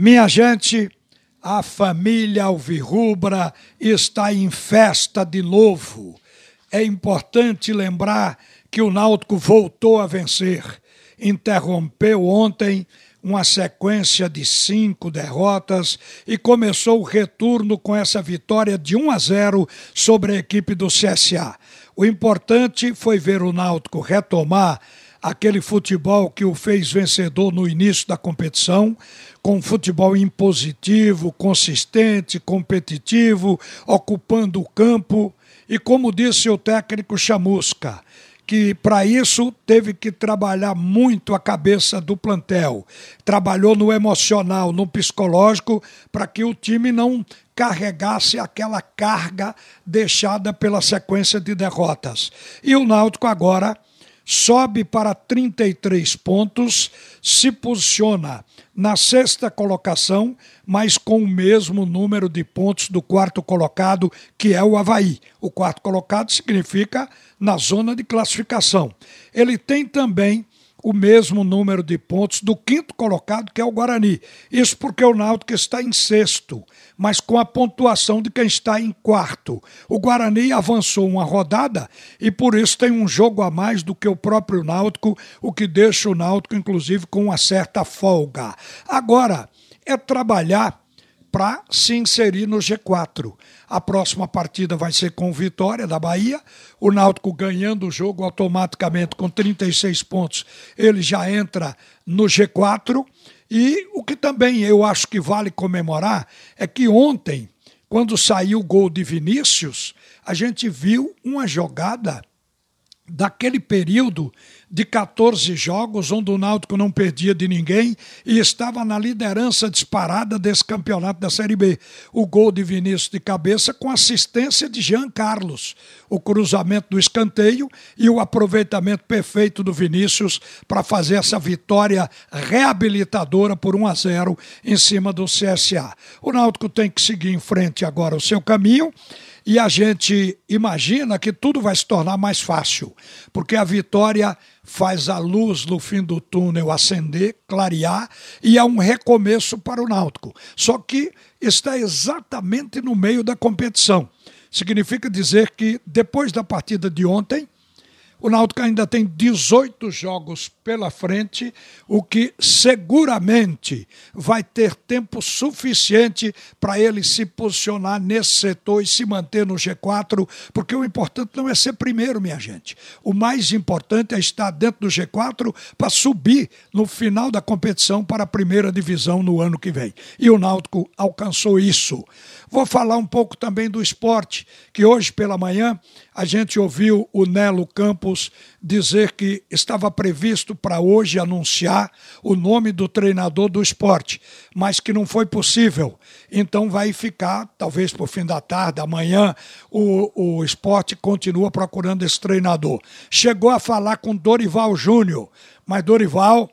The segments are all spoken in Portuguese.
Minha gente, a família Alvirrubra está em festa de novo. É importante lembrar que o Náutico voltou a vencer. Interrompeu ontem uma sequência de cinco derrotas e começou o retorno com essa vitória de 1 a 0 sobre a equipe do CSA. O importante foi ver o Náutico retomar aquele futebol que o fez vencedor no início da competição, com um futebol impositivo, consistente, competitivo, ocupando o campo. E como disse o técnico Chamusca, que para isso teve que trabalhar muito a cabeça do plantel. Trabalhou no emocional, no psicológico, para que o time não carregasse aquela carga deixada pela sequência de derrotas. E o Náutico agora sobe para 33 pontos, se posiciona na sexta colocação, mas com o mesmo número de pontos do quarto colocado, que é o Havaí. O quarto colocado significa na zona de classificação. Ele tem também o mesmo número de pontos do quinto colocado, que é o Guarani. Isso porque o Náutico está em sexto, mas com a pontuação de quem está em quarto. O Guarani avançou uma rodada e por isso tem um jogo a mais do que o próprio Náutico, o que deixa o Náutico, inclusive, com uma certa folga. Agora, é trabalhar para se inserir no G4. A próxima partida vai ser com Vitória da Bahia. O Náutico ganhando o jogo automaticamente com 36 pontos, ele já entra no G4. E o que também eu acho que vale comemorar é que ontem, quando saiu o gol de Vinícius, a gente viu uma jogada daquele período de 14 jogos, onde o Náutico não perdia de ninguém e estava na liderança disparada desse campeonato da Série B. O gol de Vinícius de cabeça com assistência de Jean Carlos, o cruzamento do escanteio e o aproveitamento perfeito do Vinícius para fazer essa vitória reabilitadora por 1 a 0 em cima do CSA. O Náutico tem que seguir em frente agora o seu caminho e a gente imagina que tudo vai se tornar mais fácil, porque a vitória faz a luz no fim do túnel acender, clarear e é um recomeço para o Náutico. Só que está exatamente no meio da competição. Significa dizer que depois da partida de ontem, o Náutico ainda tem 18 jogos pela frente, o que seguramente vai ter tempo suficiente para ele se posicionar nesse setor e se manter no G4, porque o importante não é ser primeiro, minha gente. O mais importante é estar dentro do G4 para subir no final da competição para a primeira divisão no ano que vem. E o Náutico alcançou isso. Vou falar um pouco também do esporte, que hoje pela manhã a gente ouviu o Nelo Campos dizer que estava previsto para hoje anunciar o nome do treinador do esporte, mas que não foi possível. Então vai ficar, talvez por fim da tarde, amanhã, o, o esporte continua procurando esse treinador. Chegou a falar com Dorival Júnior, mas Dorival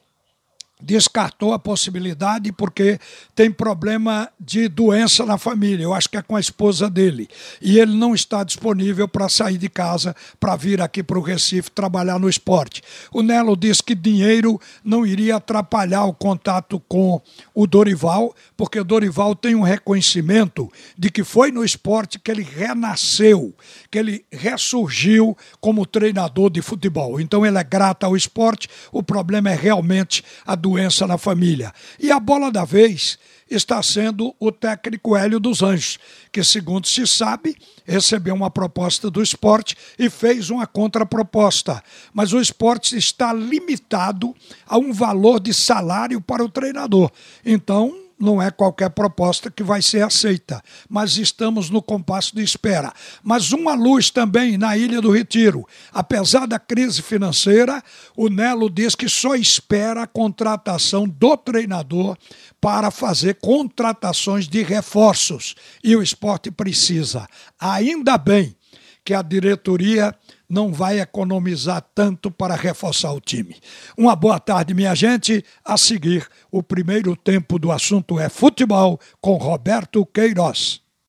descartou a possibilidade porque tem problema de doença na família. Eu acho que é com a esposa dele. E ele não está disponível para sair de casa para vir aqui para o Recife trabalhar no esporte. O Nelo disse que dinheiro não iria atrapalhar o contato com o Dorival, porque o Dorival tem um reconhecimento de que foi no esporte que ele renasceu, que ele ressurgiu como treinador de futebol. Então ele é grato ao esporte, o problema é realmente a doença na família. E a bola da vez está sendo o técnico Hélio dos Anjos, que, segundo se sabe, recebeu uma proposta do esporte e fez uma contraproposta. Mas o esporte está limitado a um valor de salário para o treinador. Então, não é qualquer proposta que vai ser aceita, mas estamos no compasso de espera. Mas uma luz também na Ilha do Retiro. Apesar da crise financeira, o Nelo diz que só espera a contratação do treinador para fazer contratações de reforços. E o esporte precisa. Ainda bem que a diretoria não vai economizar tanto para reforçar o time. Uma boa tarde, minha gente. A seguir, o primeiro tempo do assunto é futebol com Roberto Queiroz.